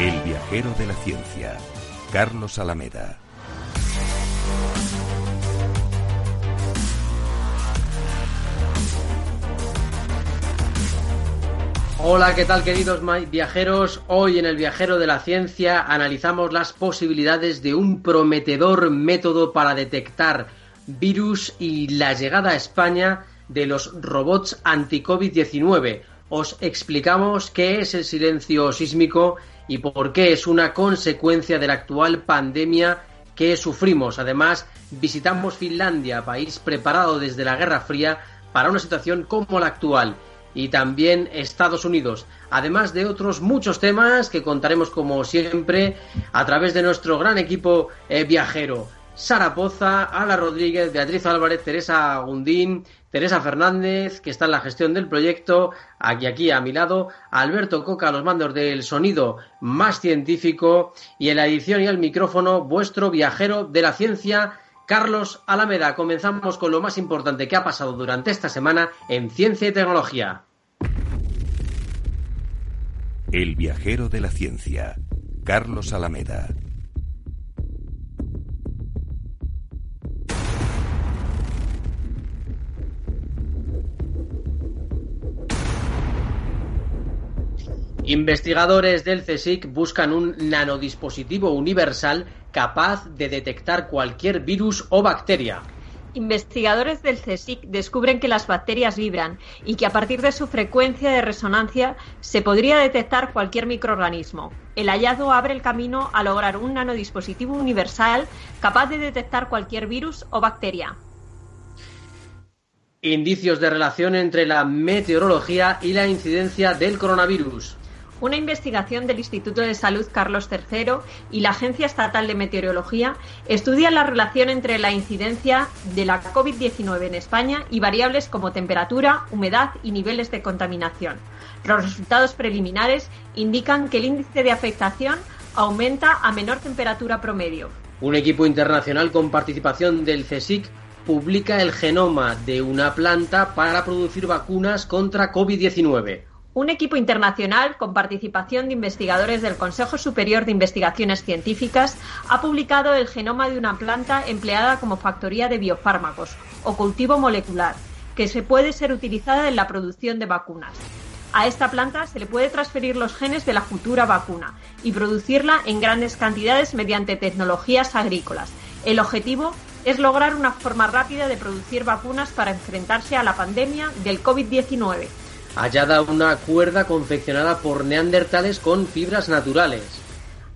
El viajero de la ciencia, Carlos Alameda. Hola, ¿qué tal queridos viajeros? Hoy en el Viajero de la Ciencia analizamos las posibilidades de un prometedor método para detectar virus y la llegada a España de los robots anti-COVID-19. Os explicamos qué es el silencio sísmico y por qué es una consecuencia de la actual pandemia que sufrimos. Además, visitamos Finlandia, país preparado desde la Guerra Fría para una situación como la actual y también Estados Unidos, además de otros muchos temas que contaremos como siempre a través de nuestro gran equipo eh, viajero. Sara Poza, Ala Rodríguez, Beatriz Álvarez, Teresa Gundín, Teresa Fernández, que está en la gestión del proyecto, aquí, aquí a mi lado, Alberto Coca, los mandos del sonido más científico, y en la edición y el micrófono, vuestro viajero de la ciencia, Carlos Alameda. Comenzamos con lo más importante que ha pasado durante esta semana en ciencia y tecnología. El viajero de la ciencia, Carlos Alameda. Investigadores del CSIC buscan un nanodispositivo universal capaz de detectar cualquier virus o bacteria. Investigadores del CSIC descubren que las bacterias vibran y que a partir de su frecuencia de resonancia se podría detectar cualquier microorganismo. El hallazgo abre el camino a lograr un nanodispositivo universal capaz de detectar cualquier virus o bacteria. Indicios de relación entre la meteorología y la incidencia del coronavirus. Una investigación del Instituto de Salud Carlos III y la Agencia Estatal de Meteorología estudia la relación entre la incidencia de la COVID-19 en España y variables como temperatura, humedad y niveles de contaminación. Los resultados preliminares indican que el índice de afectación aumenta a menor temperatura promedio. Un equipo internacional con participación del CSIC publica el genoma de una planta para producir vacunas contra COVID-19 un equipo internacional con participación de investigadores del Consejo Superior de Investigaciones Científicas ha publicado el genoma de una planta empleada como factoría de biofármacos o cultivo molecular, que se puede ser utilizada en la producción de vacunas. A esta planta se le puede transferir los genes de la futura vacuna y producirla en grandes cantidades mediante tecnologías agrícolas. El objetivo es lograr una forma rápida de producir vacunas para enfrentarse a la pandemia del COVID-19 hallada una cuerda confeccionada por neandertales con fibras naturales.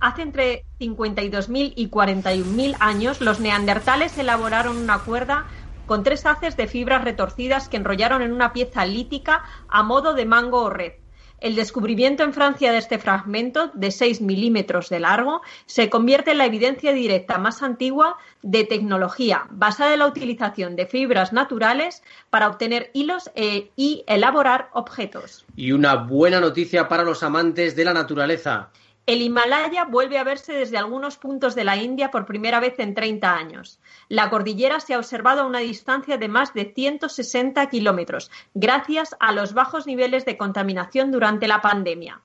Hace entre 52.000 y 41.000 años, los neandertales elaboraron una cuerda con tres haces de fibras retorcidas que enrollaron en una pieza lítica a modo de mango o red. El descubrimiento en Francia de este fragmento, de 6 milímetros de largo, se convierte en la evidencia directa más antigua de tecnología basada en la utilización de fibras naturales para obtener hilos e, y elaborar objetos. Y una buena noticia para los amantes de la naturaleza. El Himalaya vuelve a verse desde algunos puntos de la India por primera vez en 30 años. La cordillera se ha observado a una distancia de más de 160 kilómetros, gracias a los bajos niveles de contaminación durante la pandemia.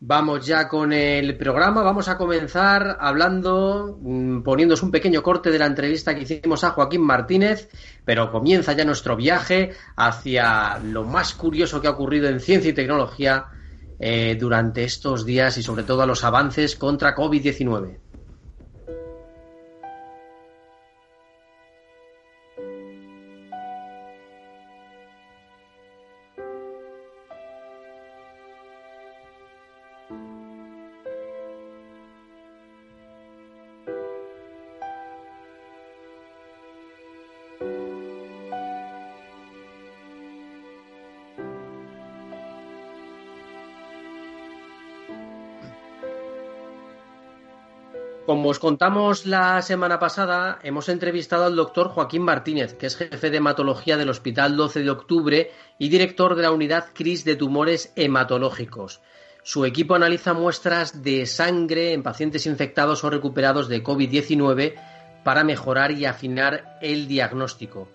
Vamos ya con el programa. Vamos a comenzar hablando, mm, poniéndonos un pequeño corte de la entrevista que hicimos a Joaquín Martínez, pero comienza ya nuestro viaje hacia lo más curioso que ha ocurrido en ciencia y tecnología eh, durante estos días y sobre todo a los avances contra COVID-19. Como os contamos la semana pasada, hemos entrevistado al doctor Joaquín Martínez, que es jefe de hematología del Hospital 12 de Octubre y director de la unidad CRIS de tumores hematológicos. Su equipo analiza muestras de sangre en pacientes infectados o recuperados de COVID-19 para mejorar y afinar el diagnóstico.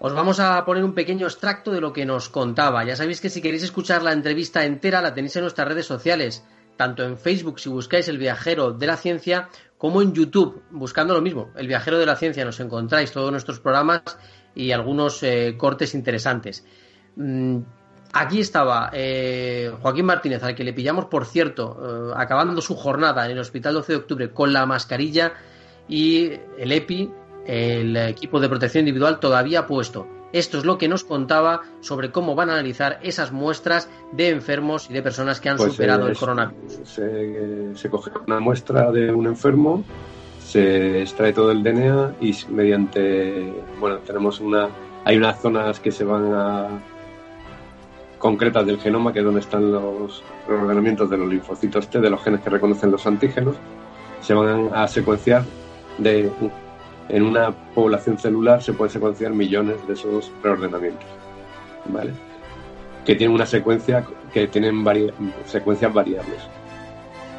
Os vamos a poner un pequeño extracto de lo que nos contaba. Ya sabéis que si queréis escuchar la entrevista entera la tenéis en nuestras redes sociales tanto en Facebook si buscáis el viajero de la ciencia, como en YouTube, buscando lo mismo, el viajero de la ciencia, nos encontráis todos nuestros programas y algunos eh, cortes interesantes. Mm, aquí estaba eh, Joaquín Martínez, al que le pillamos, por cierto, eh, acabando su jornada en el Hospital 12 de Octubre con la mascarilla y el EPI, el equipo de protección individual, todavía puesto. Esto es lo que nos contaba sobre cómo van a analizar esas muestras de enfermos y de personas que han pues, superado el coronavirus. Se, coge una muestra de un enfermo, se extrae todo el DNA y mediante, bueno, tenemos una, hay unas zonas que se van a concretas del genoma, que es donde están los ordenamientos de los linfocitos T, de los genes que reconocen los antígenos, se van a secuenciar de en una población celular se pueden secuenciar millones de esos preordenamientos, ¿vale? Que tienen una secuencia, que tienen secuencias variables.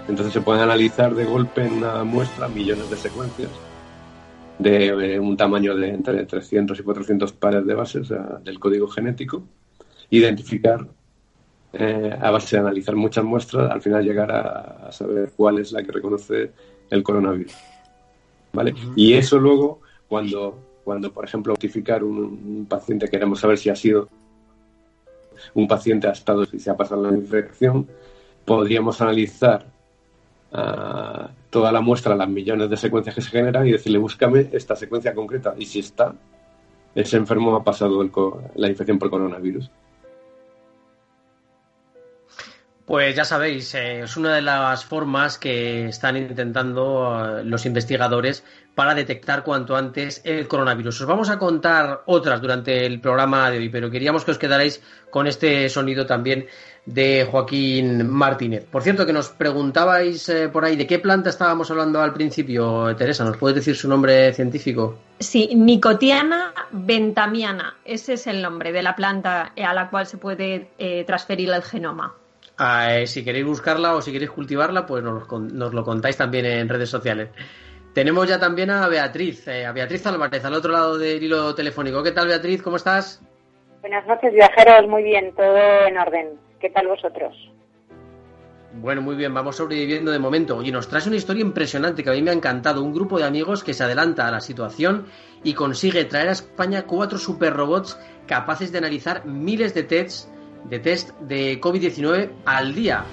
Entonces se pueden analizar de golpe en una muestra millones de secuencias de un tamaño de entre 300 y 400 pares de bases del código genético, identificar eh, a base de analizar muchas muestras, al final llegar a saber cuál es la que reconoce el coronavirus. Y eso luego, cuando, cuando por ejemplo, notificar un, paciente, queremos saber si ha sido un paciente ha estado, si se ha pasado la infección, podríamos analizar ah, toda la muestra, las millones de secuencias que se generan y decirle, búscame esta secuencia concreta. Y si está, ese enfermo ha pasado la infección por coronavirus. Pues ya sabéis, eh, es una de las formas que están intentando eh, los investigadores para detectar cuanto antes el coronavirus. Os vamos a contar otras durante el programa de hoy, pero queríamos que os quedarais con este sonido también de Joaquín Martínez. Por cierto, que nos preguntabais eh, por ahí de qué planta estábamos hablando al principio, Teresa, ¿nos puedes decir su nombre científico? Sí, Nicotiana bentamiana, ese es el nombre de la planta a la cual se puede transferir el genoma. Ah, eh, si queréis buscarla o si queréis cultivarla, pues nos, lo contáis también en redes sociales. Tenemos ya también a Beatriz, eh, a Beatriz Álvarez, al otro lado del hilo telefónico. ¿Qué tal, Beatriz? ¿Cómo estás? Buenas noches, viajeros. Muy bien, todo en orden. ¿Qué tal vosotros? Bueno, muy bien, vamos sobreviviendo de momento. Y nos traes una historia impresionante que a mí me ha encantado. Un grupo de amigos que se adelanta a la situación y consigue traer a España cuatro superrobots capaces de analizar miles de tests de test de COVID-19 al día.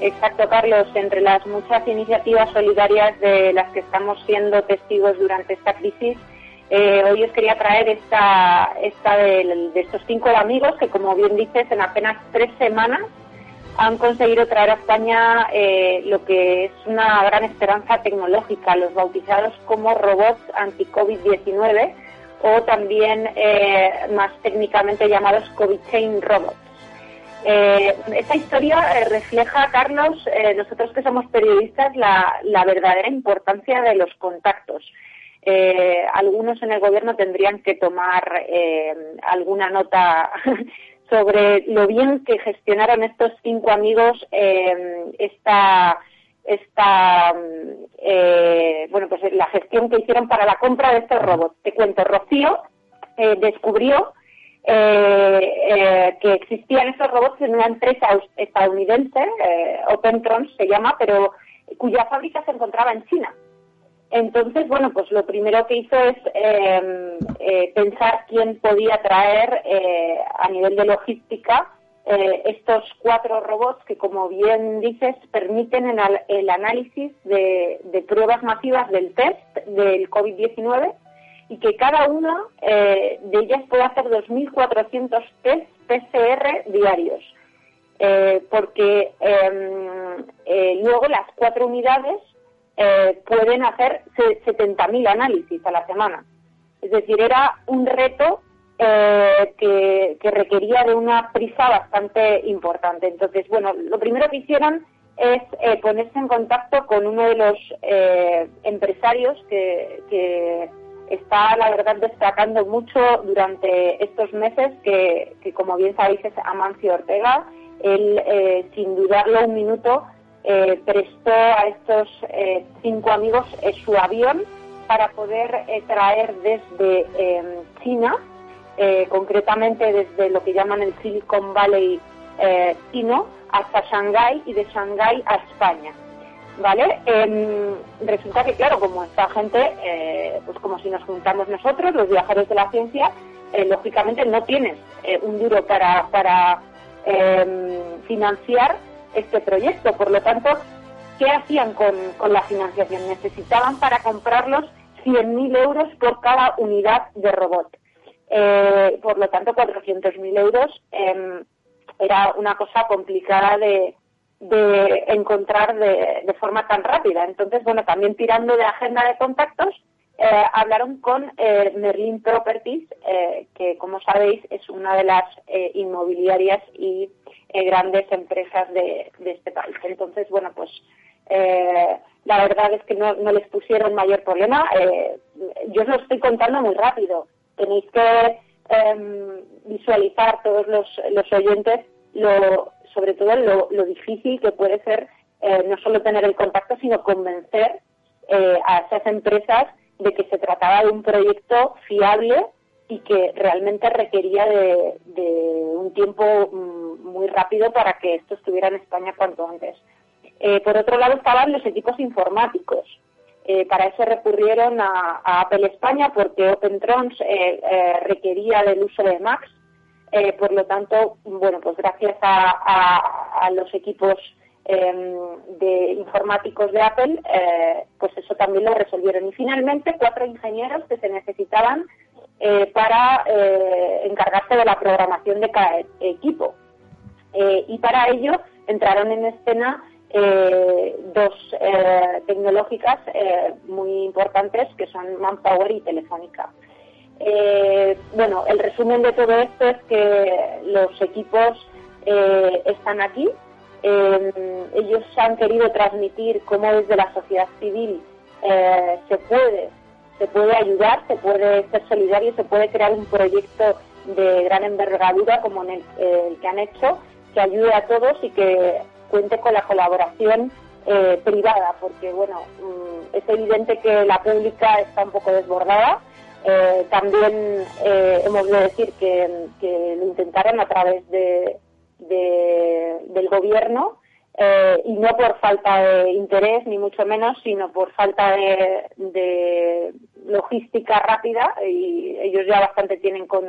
Exacto, Carlos. Entre las muchas iniciativas solidarias de las que estamos siendo testigos durante esta crisis, eh, hoy os quería traer esta, esta de, estos cinco amigos que, como bien dices, en apenas tres semanas han conseguido traer a España eh, lo que es una gran esperanza tecnológica, los bautizados como robots anti-COVID-19 o también eh, más técnicamente llamados COVID Chain Robots. Eh, esta historia eh, refleja, Carlos, nosotros que somos periodistas, la, la, verdadera importancia de los contactos. algunos en el gobierno tendrían que tomar alguna nota sobre lo bien que gestionaron estos cinco amigos esta esta eh, bueno pues la gestión que hicieron para la compra de estos robots. Te cuento, Rocío eh, descubrió eh, que existían estos robots en una empresa estadounidense, OpenTron se llama, pero cuya fábrica se encontraba en China. Entonces, bueno, pues lo primero que hizo es pensar quién podía traer a nivel de logística eh, estos cuatro robots que, como bien dices, permiten el, análisis de, pruebas masivas del test del COVID-19 y que cada una eh, de ellas puede hacer 2.400 test PCR diarios. Eh, porque em, luego las cuatro unidades pueden hacer 70.000 análisis a la semana. Es decir, era un reto eh, que, requería de una prisa bastante importante. Entonces, bueno, lo primero que hicieron es eh, ponerse en contacto con uno de los eh, empresarios que, está, la verdad, destacando mucho durante estos meses, que, como bien sabéis es Amancio Ortega. Él, sin dudarlo un minuto, prestó a estos cinco amigos su avión para poder traer desde China eh, concretamente desde lo que llaman el Silicon Valley eh, chino hasta Shanghái y de Shanghái a España. ¿Vale? Em, resulta que, claro, como esta gente, eh, pues como si nos juntamos nosotros, los viajeros de la ciencia, lógicamente no tienes un duro para, para em, financiar este proyecto. Por lo tanto, ¿qué hacían con, con la financiación? Necesitaban para comprarlos 100.000 euros por cada unidad de robot. Eh, por lo tanto, 400.000 euros em, era una cosa complicada de, encontrar de, forma tan rápida. Entonces, bueno, también tirando de agenda de contactos, eh, hablaron con eh, Merlin Properties, que como sabéis es una de las inmobiliarias y grandes empresas de, este país. Entonces, bueno, pues la verdad es que no, no les pusieron mayor problema. yo os lo estoy contando muy rápido tenéis que em, visualizar todos los, los oyentes lo, sobre todo lo, difícil que puede ser eh, no solo tener el contacto, sino convencer eh, a esas empresas de que se trataba de un proyecto fiable y que realmente requería de, un tiempo mm, muy rápido para que esto estuviera en España cuanto antes. Eh, por otro lado estaban los equipos informáticos. Eh, para eso recurrieron a, Apple España porque OpenTrons eh, eh, requería del uso de Max. por lo tanto, bueno, pues gracias a, los equipos em, de informáticos de Apple, pues eso también lo resolvieron. Y finalmente, cuatro ingenieros que se necesitaban para encargarse de la programación de cada equipo. y para ello entraron en escena eh, dos eh, tecnológicas eh, muy importantes que son Manpower y Telefónica. bueno, el resumen de todo esto es que los equipos están aquí. ellos han querido transmitir cómo desde la sociedad civil se puede se puede ayudar, se puede ser solidario, se puede crear un proyecto de gran envergadura como el, el que han hecho, que ayude a todos y que cuente con la colaboración eh, privada, porque bueno, mm, es evidente que la pública está un poco desbordada. Eh, también eh, hemos de decir que, lo intentaron a través de, del gobierno y no por falta de interés ni mucho menos, sino por falta de, logística rápida y ellos ya bastante tienen con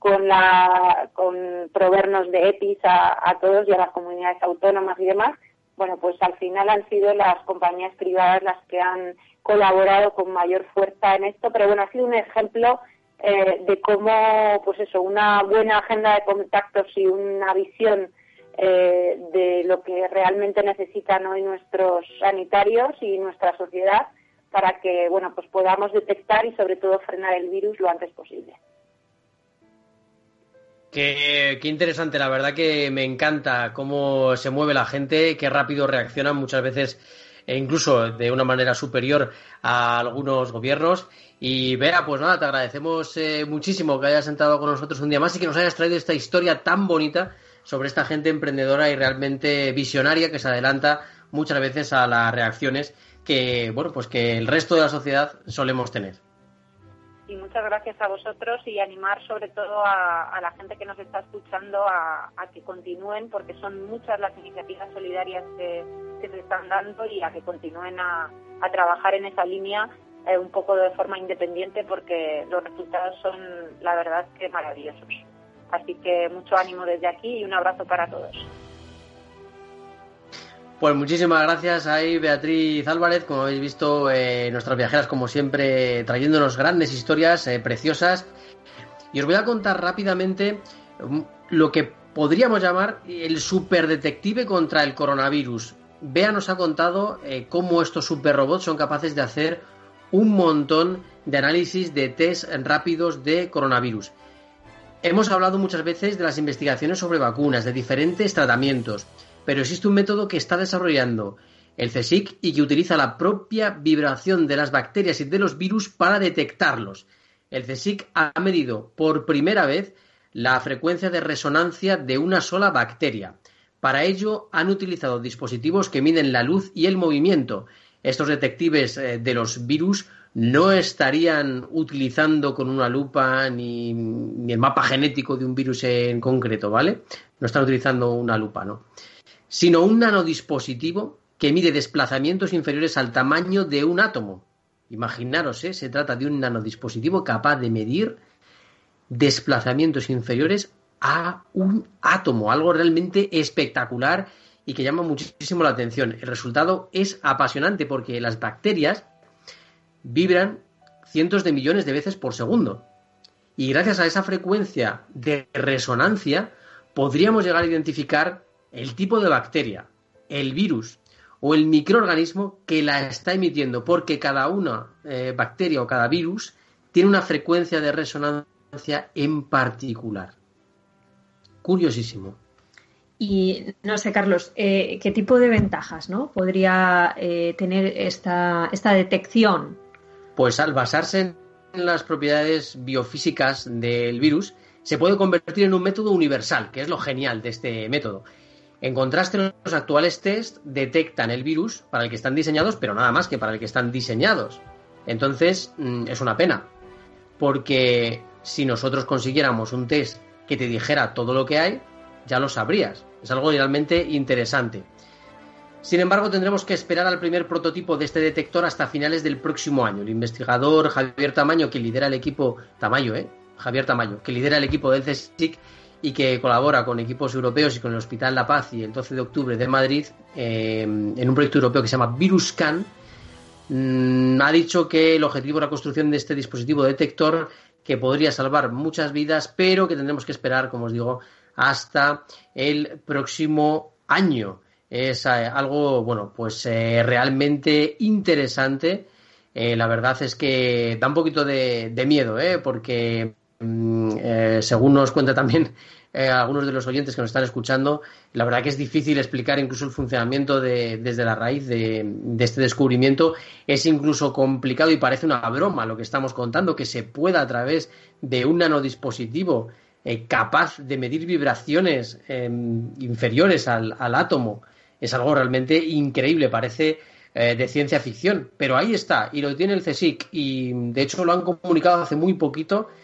con la con proveernos de EPIs a, todos y a las comunidades autónomas y demás, bueno, pues al final han sido las compañías privadas las que han colaborado con mayor fuerza en esto, pero bueno, ha sido un ejemplo eh, de cómo, pues eso, una buena agenda de contactos y una visión eh, de lo que realmente necesitan hoy nuestros sanitarios y nuestra sociedad para que, bueno, pues podamos detectar y sobre todo frenar el virus lo antes posible. Qué, interesante, la verdad que me encanta cómo se mueve la gente, qué rápido reaccionan muchas veces e incluso de una manera superior a algunos gobiernos. Y Vera, pues nada, te agradecemos eh, muchísimo que hayas entrado con nosotros un día más y que nos hayas traído esta historia tan bonita sobre esta gente emprendedora y realmente visionaria que se adelanta muchas veces a las reacciones que, bueno, pues que el resto de la sociedad solemos tener y muchas gracias a vosotros y animar sobre todo a, la gente que nos está escuchando a, que continúen porque son muchas las iniciativas solidarias que, se están dando y a que continúen a, trabajar en esa línea eh, un poco de forma independiente porque los resultados son la verdad que maravillosos. Así que mucho ánimo desde aquí y un abrazo para todos. Pues muchísimas gracias ahí Beatriz Álvarez, como habéis visto, eh, nuestras viajeras como siempre trayéndonos grandes historias eh, preciosas. Y os voy a contar rápidamente mm, lo que podríamos llamar el superdetective contra el coronavirus. Bea nos ha contado eh, cómo estos superrobots son capaces de hacer un montón de análisis de test rápidos de coronavirus. Hemos hablado muchas veces de las investigaciones sobre vacunas, de diferentes tratamientos, pero existe un método que está desarrollando el CSIC y que utiliza la propia vibración de las bacterias y de los virus para detectarlos. El CSIC ha medido por primera vez la frecuencia de resonancia de una sola bacteria. Para ello han utilizado dispositivos que miden la luz y el movimiento. Estos detectives eh, de los virus no estarían utilizando con una lupa ni, el mapa genético de un virus en concreto, ¿vale? No están utilizando una lupa, ¿no? Sino un nanodispositivo que mide desplazamientos inferiores al tamaño de un átomo. Imaginaros, ¿eh? se trata de un nanodispositivo capaz de medir desplazamientos inferiores a un átomo, algo realmente espectacular y que llama muchísimo la atención. El resultado es apasionante porque las bacterias vibran cientos de millones de veces por segundo. Y gracias a esa frecuencia de resonancia podríamos llegar a identificar el tipo de bacteria, el virus o el microorganismo que la está emitiendo, porque cada una eh, bacteria o cada virus tiene una frecuencia de resonancia en particular. Curiosísimo. Y no sé, Carlos, eh, ¿qué tipo de ventajas ¿no? podría eh, tener esta, esta detección? Pues al basarse en las propiedades biofísicas del virus, se puede convertir en un método universal, que es lo genial de este método. En contraste, los actuales test detectan el virus para el que están diseñados, pero nada más que para el que están diseñados. Entonces, mm, es una pena, porque si nosotros consiguiéramos un test que te dijera todo lo que hay, ya lo sabrías. Es algo realmente interesante. Sin embargo, tendremos que esperar al primer prototipo de este detector hasta finales del próximo año. El investigador Javier Tamayo, que lidera el equipo Tamayo, ¿eh? Javier Tamayo, que lidera el equipo del CSIC y que colabora con equipos europeos y con el Hospital La Paz y el 12 de octubre de Madrid eh, en un proyecto europeo que se llama VirusCan, mm, ha dicho que el objetivo de la construcción de este dispositivo detector que podría salvar muchas vidas, pero que tendremos que esperar, como os digo, hasta el próximo año. Es eh, algo, bueno, pues eh, realmente interesante. La verdad es que da un poquito de, miedo, porque mm, según nos cuenta también algunos de los oyentes que nos están escuchando, la verdad que es difícil explicar incluso el funcionamiento de, desde la raíz de, este descubrimiento. Es incluso complicado y parece una broma lo que estamos contando, que se pueda a través de un nanodispositivo eh, capaz de medir vibraciones em, inferiores al, átomo es algo realmente increíble, parece eh, de ciencia ficción, pero ahí está y lo tiene el CSIC y de hecho lo han comunicado hace muy poquito, eh,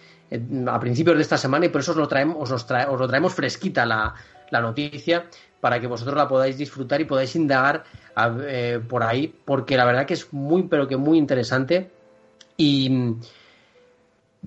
a principios de esta semana y por eso os lo traemos, os, lo traemos fresquita la, la, noticia para que vosotros la podáis disfrutar y podáis indagar por ahí, porque la verdad que es muy, pero que muy interesante y mm,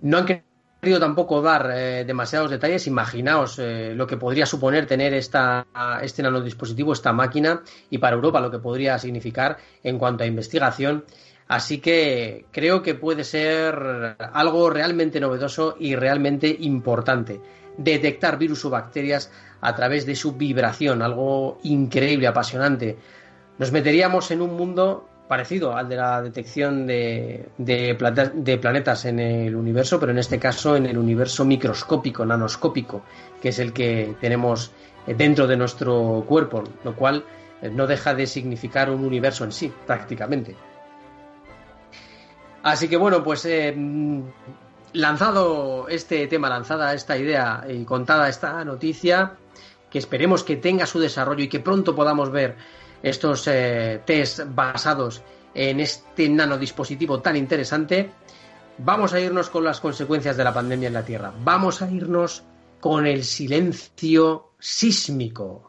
no han querido tampoco dar eh, demasiados detalles. Imaginaos eh, lo que podría suponer tener esta, este nanodispositivo, esta máquina, y para Europa lo que podría significar en cuanto a investigación. Así que creo que puede ser algo realmente novedoso y realmente importante. Detectar virus o bacterias a través de su vibración, algo increíble, apasionante. Nos meteríamos en un mundo parecido al de la detección de, de, planetas en el universo, pero en este caso en el universo microscópico, nanoscópico, que es el que tenemos dentro de nuestro cuerpo, lo cual no deja de significar un universo en sí, prácticamente. Así que bueno, pues eh, lanzado este tema, lanzada esta idea y contada esta noticia, que esperemos que tenga su desarrollo y que pronto podamos ver estos eh, test basados en este nanodispositivo tan interesante, vamos a irnos con las consecuencias de la pandemia en la Tierra. Vamos a irnos con el silencio sísmico.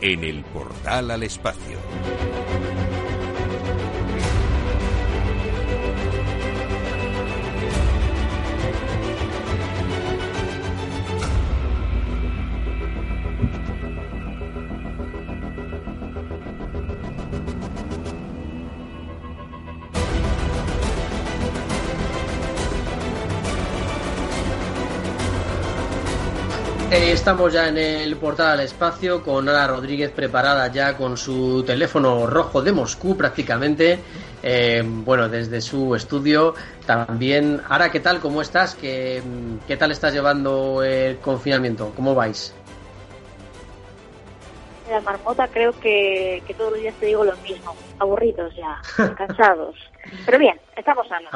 en el portal al espacio. Estamos ya en el portal al espacio con Ana Rodríguez preparada ya con su teléfono rojo de Moscú prácticamente. Eh, bueno, desde su estudio también. Ara, ¿qué tal? ¿Cómo estás? ¿Qué, ¿Qué tal estás llevando el confinamiento? ¿Cómo vais? La marmota creo que, que todos los días te digo lo mismo. Aburridos ya, cansados. Pero bien, estamos sanos.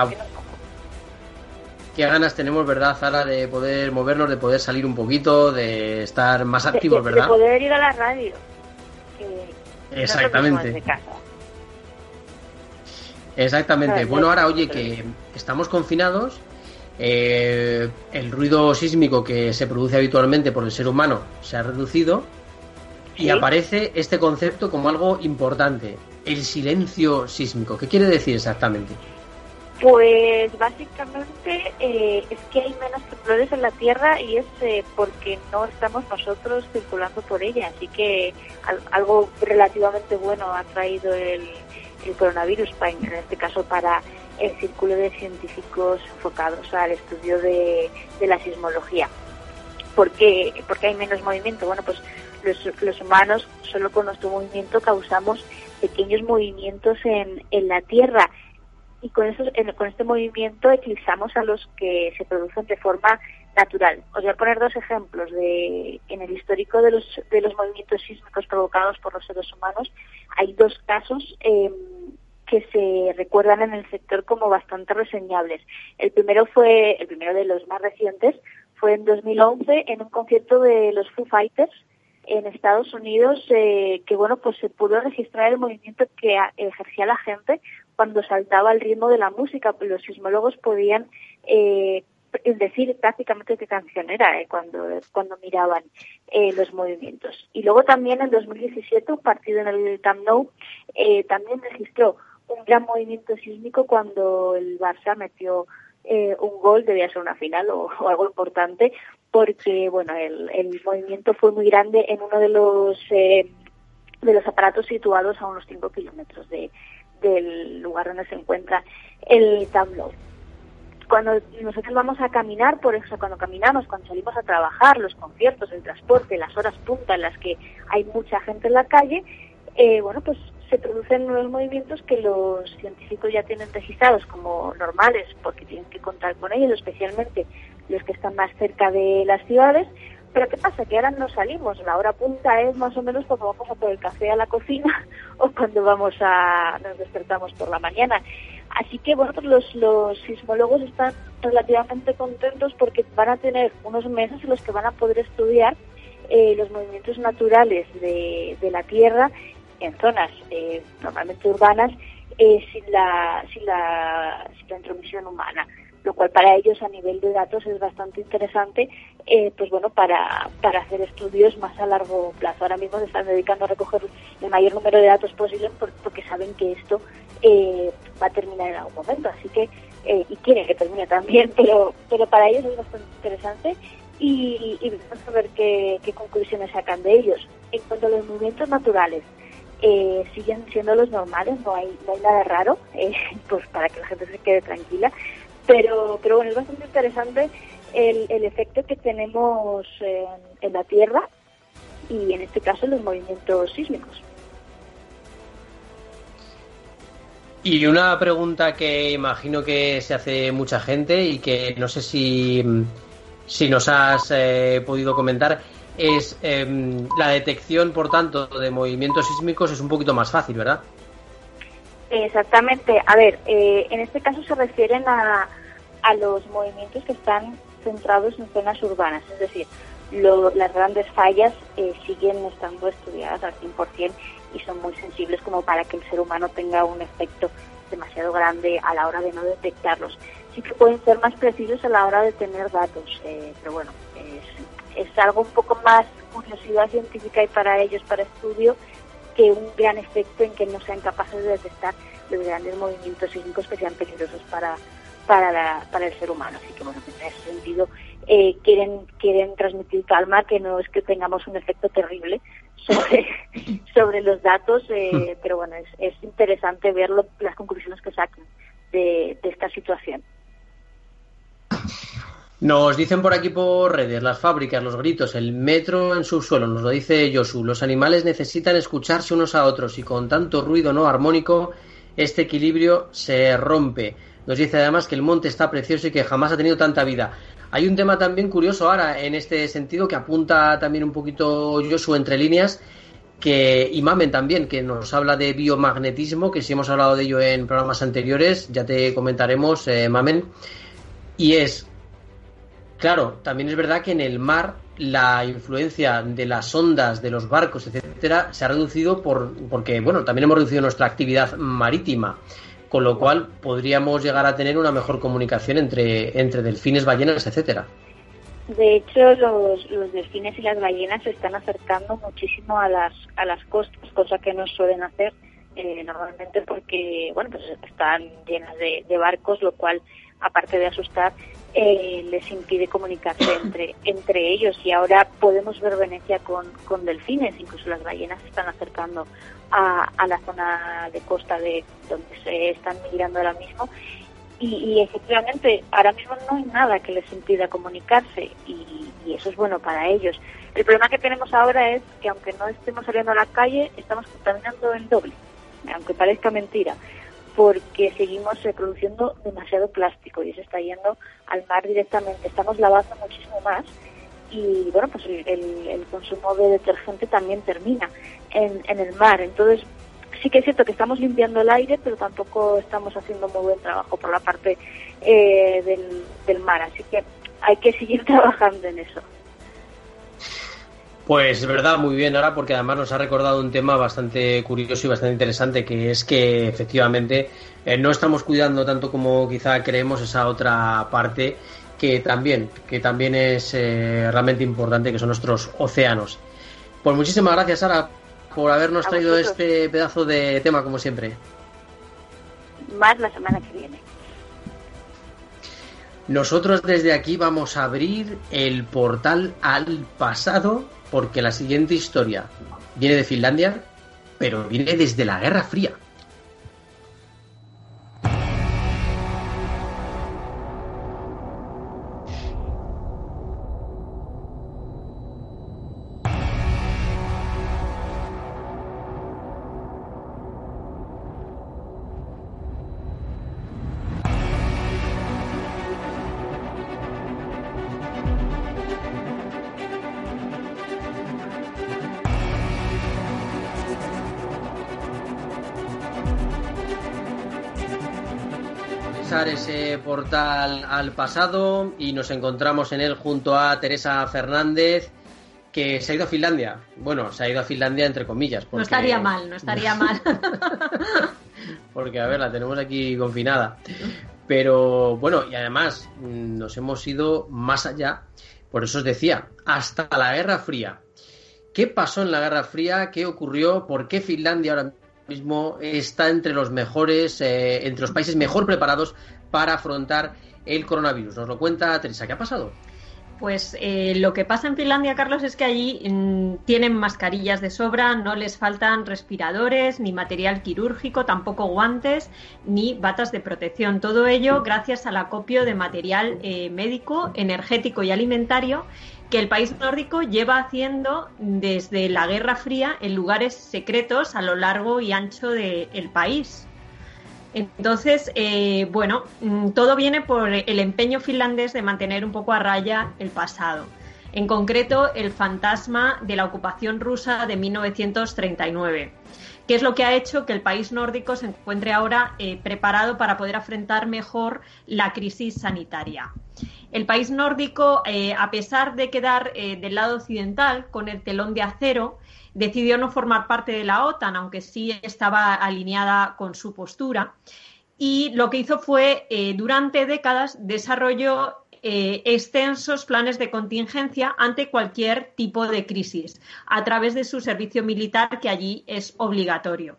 Qué ganas tenemos, ¿verdad, Zara, de poder movernos, de poder salir un poquito, de estar más activos, ¿verdad? De poder ir a la radio. Exactamente. Exactamente. Bueno, ahora, oye, que estamos confinados. Eh, el ruido sísmico que se produce habitualmente por el ser humano se ha reducido y aparece este concepto como algo importante, el silencio sísmico. ¿Qué quiere decir exactamente? Pues básicamente eh, es que hay menos temblores en la Tierra y es eh, porque no estamos nosotros circulando por ella. Así que algo relativamente bueno ha traído el, coronavirus, en este caso para el círculo de científicos enfocados al estudio de, la sismología. ¿Por qué? Porque hay menos movimiento. Bueno, pues los, los humanos solo con nuestro movimiento causamos pequeños movimientos en, en la Tierra y con, eso, con este movimiento eclipsamos a los que se producen de forma natural. Os voy a poner dos ejemplos. De, en el histórico de los, de los movimientos sísmicos provocados por los seres humanos hay dos casos em, que se recuerdan en el sector como bastante reseñables. El primero fue, el primero de los más recientes, fue en 2011 en un concierto de los Foo Fighters en Estados Unidos, eh, que bueno, pues se pudo registrar el movimiento que ejercía la gente cuando saltaba el ritmo de la música, los sismólogos podían eh, decir prácticamente qué canción era eh, cuando, cuando miraban eh, los movimientos. Y luego también en 2017 un partido en el Camp Nou eh, también registró un gran movimiento sísmico cuando el Barça metió un gol, debía ser una final o, algo importante, porque bueno el, el, movimiento fue muy grande en uno de los de los aparatos situados a unos 5 kilómetros de, del lugar donde se encuentra el tablo. Cuando nosotros vamos a caminar, por eso cuando caminamos, cuando salimos a trabajar, los conciertos, el transporte, las horas punta en las que hay mucha gente en la calle, eh, bueno, pues se producen nuevos movimientos que los científicos ya tienen registrados como normales porque tienen que contar con ellos, especialmente los que están más cerca de las ciudades, pero ¿qué pasa? Que ahora no salimos. La hora punta es más o menos cuando vamos a por el café a la cocina o cuando vamos a nos despertamos por la mañana. Así que bueno, los, los sismólogos están relativamente contentos porque van a tener unos meses en los que van a poder estudiar eh, los movimientos naturales de, de la Tierra en zonas eh, normalmente urbanas eh, sin, la, sin, la, la intromisión humana lo cual para ellos a nivel de datos es bastante interesante, eh, pues bueno, para, para hacer estudios más a largo plazo. Ahora mismo se están dedicando a recoger el mayor número de datos posible porque saben que esto eh, va a terminar en algún momento, así que, eh, y quieren que termine también, pero, pero para ellos es bastante interesante y, vamos a ver qué conclusiones sacan de ellos. En cuanto a los movimientos naturales, eh, siguen siendo los normales, no hay, no hay nada raro, eh, pues para que la gente se quede tranquila. Pero, pero bueno, es bastante interesante el, el efecto que tenemos en, la Tierra y en este caso en los movimientos sísmicos. Y una pregunta que imagino que se hace mucha gente y que no sé si, si nos has eh, podido comentar. Es em, la detección, por tanto, de movimientos sísmicos es un poquito más fácil, ¿verdad? Exactamente. A ver, eh, en este caso se refieren a, a los movimientos que están centrados en zonas urbanas, es decir, las grandes fallas eh, siguen estando estudiadas al 100% y son muy sensibles como para que el ser humano tenga un efecto demasiado grande a la hora de no detectarlos. Sí que pueden ser más precisos a la hora de tener datos, eh, pero bueno, es, es algo un poco más curiosidad científica y para ellos, para estudio, que un gran efecto en que no sean capaces de detectar los grandes movimientos sísmicos que sean peligrosos para, para, para el ser humano. Así que, bueno, en ese sentido, eh, quieren, quieren transmitir calma, que no es que tengamos un efecto terrible sobre, sobre los datos, eh, pero bueno, es, es interesante ver las conclusiones que saquen de, de esta situación. Nos dicen por aquí por redes, las fábricas, los gritos, el metro en subsuelo, nos lo dice Josu, los animales necesitan escucharse unos a otros y con tanto ruido no armónico este equilibrio se rompe. Nos dice además que el monte está precioso y que jamás ha tenido tanta vida. Hay un tema también curioso ahora en este sentido que apunta también un poquito Josu entre líneas, que y Mamen también, que nos habla de biomagnetismo, que si hemos hablado de ello en programas anteriores, ya te comentaremos, eh, Mamen, y es Claro, también es verdad que en el mar la influencia de las ondas, de los barcos, etcétera, se ha reducido por, porque, bueno, también hemos reducido nuestra actividad marítima, con lo cual podríamos llegar a tener una mejor comunicación entre, entre delfines, ballenas, etcétera. De hecho, los, los delfines y las ballenas se están acercando muchísimo a las, a las costas, cosa que no suelen hacer eh, normalmente porque, bueno, pues están llenas de, de barcos, lo cual, aparte de asustar, eh, les impide comunicarse entre, entre ellos. Y ahora podemos ver Venecia con, con delfines, incluso las ballenas se están acercando a, a la zona de costa de donde se están migrando ahora mismo. Y, efectivamente ahora mismo no hay nada que les impida comunicarse. Y, y, eso es bueno para ellos. El problema que tenemos ahora es que aunque no estemos saliendo a la calle, estamos contaminando el doble, aunque parezca mentira porque seguimos produciendo demasiado plástico y se está yendo al mar directamente. Estamos lavando muchísimo más y bueno, pues el, consumo de detergente también termina en, el mar. Entonces, sí que es cierto que estamos limpiando el aire, pero tampoco estamos haciendo muy buen trabajo por la parte eh, del mar. Así que hay que seguir trabajando en eso. Pues es verdad, muy bien ahora, porque además nos ha recordado un tema bastante curioso y bastante interesante, que es que efectivamente eh, no estamos cuidando tanto como quizá creemos esa otra parte que también, que también es eh, realmente importante, que son nuestros océanos. Pues muchísimas gracias, Sara, por habernos traído este pedazo de tema, como siempre. Más la semana que viene. Nosotros desde aquí vamos a abrir el portal al pasado porque la siguiente historia viene de Finlandia, pero viene desde la Guerra Fría. Al pasado y nos encontramos en él junto a Teresa Fernández, que se ha ido a Finlandia. Bueno, se ha ido a Finlandia entre comillas. No estaría mal, no estaría mal. porque, a ver, la tenemos aquí confinada. Pero bueno, y además mm, nos hemos ido más allá. Por eso os decía, hasta la Guerra Fría. ¿Qué pasó en la Guerra Fría? ¿Qué ocurrió? ¿Por qué Finlandia ahora mismo está entre los mejores, eh, entre los países mejor preparados para afrontar el coronavirus. Nos lo cuenta Teresa, ¿qué ha pasado? Pues eh, lo que pasa en Finlandia, Carlos, es que allí mm, tienen mascarillas de sobra, no les faltan respiradores, ni material quirúrgico, tampoco guantes, ni batas de protección. Todo ello gracias al acopio de material eh, médico, energético y alimentario que el país nórdico lleva haciendo desde la Guerra Fría en lugares secretos a lo largo y ancho del país. Entonces, eh, bueno, mm, todo viene por el empeño finlandés de mantener un poco a raya el pasado. en concreto el fantasma de la ocupación rusa de 1939 que es lo que ha hecho que el país nórdico se encuentre ahora eh, preparado para poder afrontar mejor la crisis sanitaria. El país nórdico, eh, a pesar de quedar eh, del lado occidental con el telón de acero, decidió no formar parte de la OTAN, aunque sí estaba alineada con su postura. Y lo que hizo fue, durante décadas, desarrolló eh, extensos planes de contingencia ante cualquier tipo de crisis a través de su servicio militar que allí es obligatorio.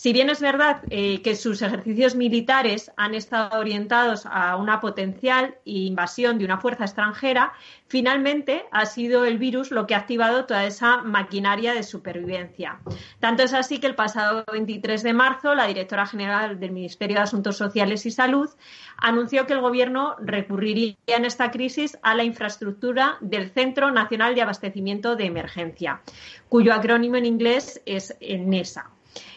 Si bien es verdad eh, que sus ejercicios militares han estado orientados a una potencial invasión de una fuerza extranjera, finalmente ha sido el virus lo que ha activado toda esa maquinaria de supervivencia. Tanto es así que el pasado 23 de marzo, la directora general del Ministerio de Asuntos Sociales y Salud anunció que el Gobierno recurriría en esta crisis a la infraestructura del Centro Nacional de Abastecimiento de Emergencia, cuyo acrónimo en inglés es NESA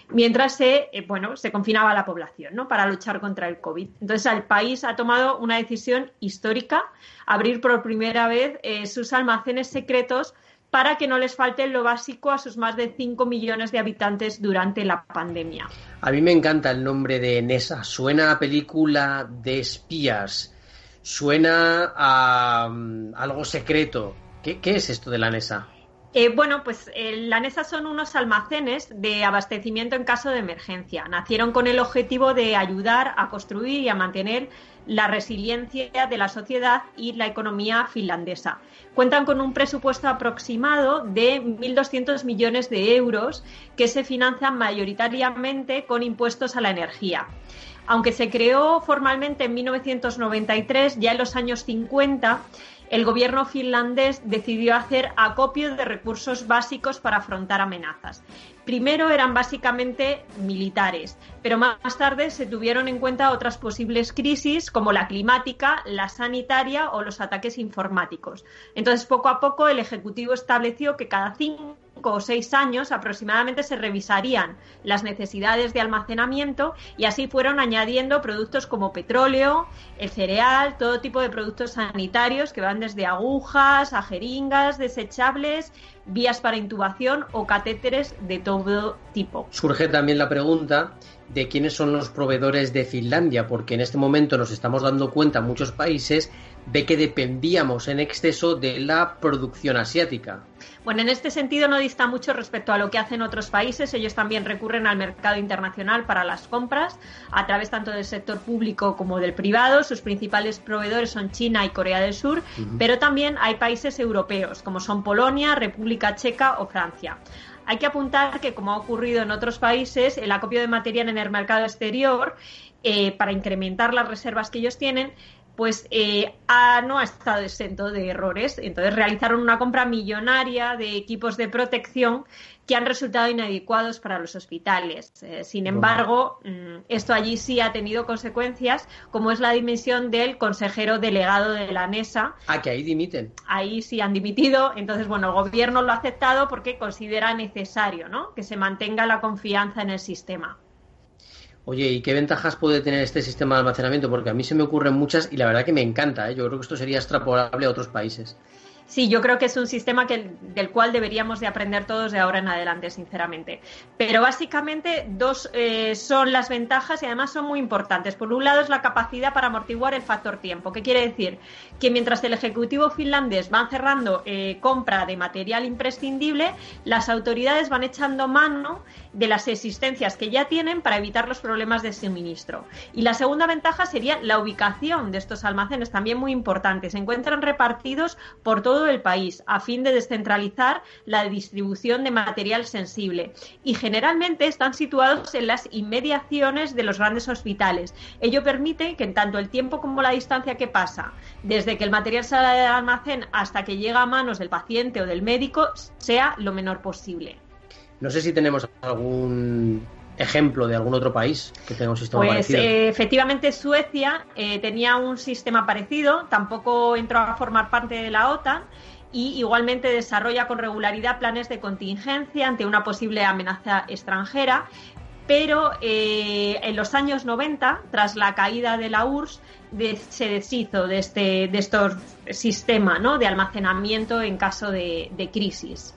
mientras se, eh, bueno, se confinaba la población ¿no? para luchar contra el COVID. Entonces, el país ha tomado una decisión histórica, abrir por primera vez eh, sus almacenes secretos para que no les falte lo básico a sus más de 5 millones de habitantes durante la pandemia. A mí me encanta el nombre de Nesa. Suena a película de espías. Suena a mm, algo secreto. ¿Qué, ¿Qué, es esto de la NESA? Eh, bueno, pues eh, la NESA son unos almacenes de abastecimiento en caso de emergencia. Nacieron con el objetivo de ayudar a construir y a mantener la resiliencia de la sociedad y la economía finlandesa. Cuentan con un presupuesto aproximado de 1.200 millones de euros que se financian mayoritariamente con impuestos a la energía. Aunque se creó formalmente en 1993, ya en los años 50 el gobierno finlandés decidió hacer acopio de recursos básicos para afrontar amenazas. Primero eran básicamente militares, pero más tarde se tuvieron en cuenta otras posibles crisis como la climática, la sanitaria o los ataques informáticos. Entonces, poco a poco, el Ejecutivo estableció que cada cinco o seis años aproximadamente se revisarían las necesidades de almacenamiento y así fueron añadiendo productos como petróleo, el cereal, todo tipo de productos sanitarios que van desde agujas a jeringas desechables, vías para intubación o catéteres de todo tipo. Surge también la pregunta de quiénes son los proveedores de Finlandia, porque en este momento nos estamos dando cuenta muchos países de que dependíamos en exceso de la producción asiática. Bueno, en este sentido no dista mucho respecto a lo que hacen otros países. Ellos también recurren al mercado internacional para las compras a través tanto del sector público como del privado. Sus principales proveedores son China y Corea del Sur, pero también hay países europeos como son Polonia, República Checa o Francia. Hay que apuntar que, como ha ocurrido en otros países, el acopio de material en el mercado exterior eh, para incrementar las reservas que ellos tienen pues eh, no ha estado exento de errores. Entonces realizaron una compra millonaria de equipos de protección que han resultado inadecuados para los hospitales. Eh, sin embargo, mm, esto allí sí ha tenido consecuencias, como es la dimisión del consejero delegado de la NESA. Ah, que ahí dimiten. Ahí sí han dimitido. Entonces, bueno, el gobierno lo ha aceptado porque considera necesario ¿no? que se mantenga la confianza en el sistema. Oye, ¿y qué ventajas puede tener este sistema de almacenamiento? Porque a mí se me ocurren muchas y la verdad que me encanta. ¿eh? Yo creo que esto sería extrapolable a otros países. Sí, yo creo que es un sistema que, del cual deberíamos de aprender todos de ahora en adelante, sinceramente. Pero básicamente dos eh, son las ventajas y además son muy importantes. Por un lado es la capacidad para amortiguar el factor tiempo. ¿Qué quiere decir? Que mientras el Ejecutivo finlandés va cerrando eh, compra de material imprescindible, las autoridades van echando mano de las existencias que ya tienen para evitar los problemas de suministro. Y la segunda ventaja sería la ubicación de estos almacenes, también muy importante. Se encuentran repartidos por todo el país a fin de descentralizar la distribución de material sensible y generalmente están situados en las inmediaciones de los grandes hospitales. Ello permite que en tanto el tiempo como la distancia que pasa desde que el material sale del almacén hasta que llega a manos del paciente o del médico sea lo menor posible. No sé si tenemos algún ejemplo de algún otro país que tenga un sistema pues, parecido? Eh, efectivamente, Suecia eh, tenía un sistema parecido, tampoco entró a formar parte de la OTAN y igualmente desarrolla con regularidad planes de contingencia ante una posible amenaza extranjera pero eh, en los años 90, tras la caída de la URSS, se deshizo de este de estos sistema ¿no? de almacenamiento en caso de, crisis.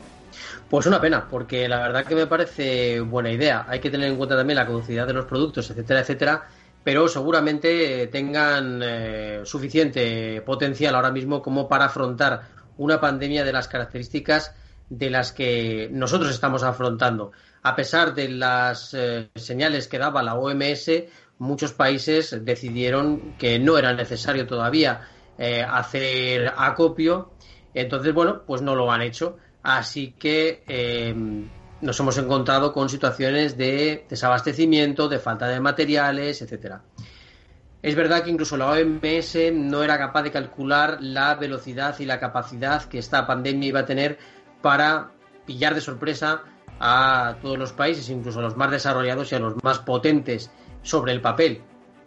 Pues una pena, porque la verdad que me parece buena idea. Hay que tener en cuenta también la caducidad de los productos, etcétera, etcétera, pero seguramente tengan eh, suficiente potencial ahora mismo como para afrontar una pandemia de las características de las que nosotros estamos afrontando. A pesar de las eh, señales que daba la OMS, muchos países decidieron que no era necesario todavía eh, hacer acopio. Entonces, bueno, pues no lo han hecho. Así que em, nos hemos encontrado con situaciones de desabastecimiento, de falta de materiales, etcétera. Es verdad que incluso la OMS no era capaz de calcular la velocidad y la capacidad que esta pandemia iba a tener para pillar de sorpresa a todos los países, incluso a los más desarrollados y a los más potentes sobre el papel,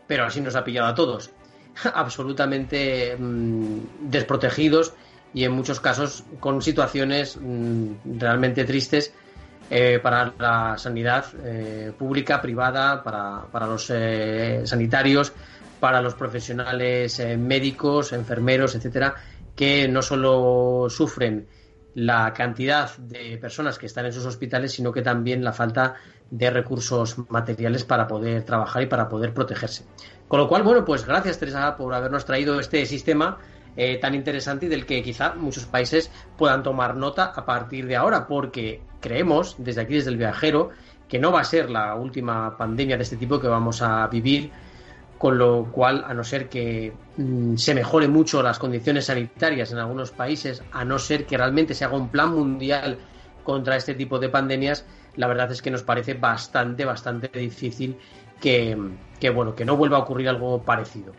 pero así nos ha pillado a todos, absolutamente mm, desprotegidos y en muchos casos con situaciones mm, realmente tristes eh, para la sanidad eh, pública, privada, para, para los eh, sanitarios, para los profesionales médicos, enfermeros, etcétera, que no solo sufren la cantidad de personas que están en sus hospitales, sino que también la falta de recursos materiales para poder trabajar y para poder protegerse. Con lo cual, bueno, pues gracias Teresa por habernos traído este sistema eh, tan interesante y del que quizá muchos países puedan tomar nota a partir de ahora, porque creemos desde aquí, desde el viajero, que no va a ser la última pandemia de este tipo que vamos a vivir con lo cual, a no ser que mm, se mejore mucho las condiciones sanitarias en algunos países, a no ser que realmente se haga un plan mundial contra este tipo de pandemias, la verdad es que nos parece bastante, bastante difícil que, bueno, que no vuelva a ocurrir algo parecido.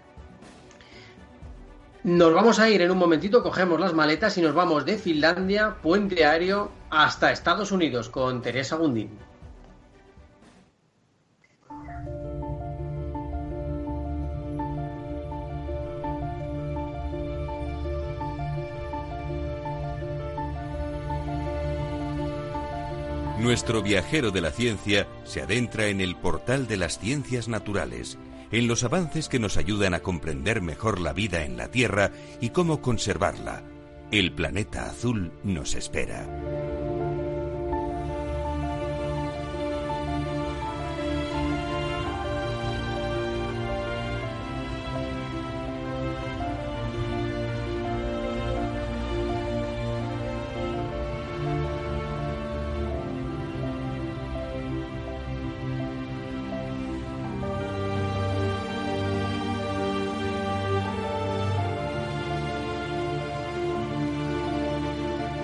Nos vamos a ir en un momentito, cogemos las maletas y nos vamos de Finlandia, puente aéreo, hasta Estados Unidos con Teresa Gundín. Nuestro viajero de la ciencia se adentra en el portal de las ciencias naturales, en los avances que nos ayudan a comprender mejor la vida en la Tierra y cómo conservarla. El planeta azul nos espera.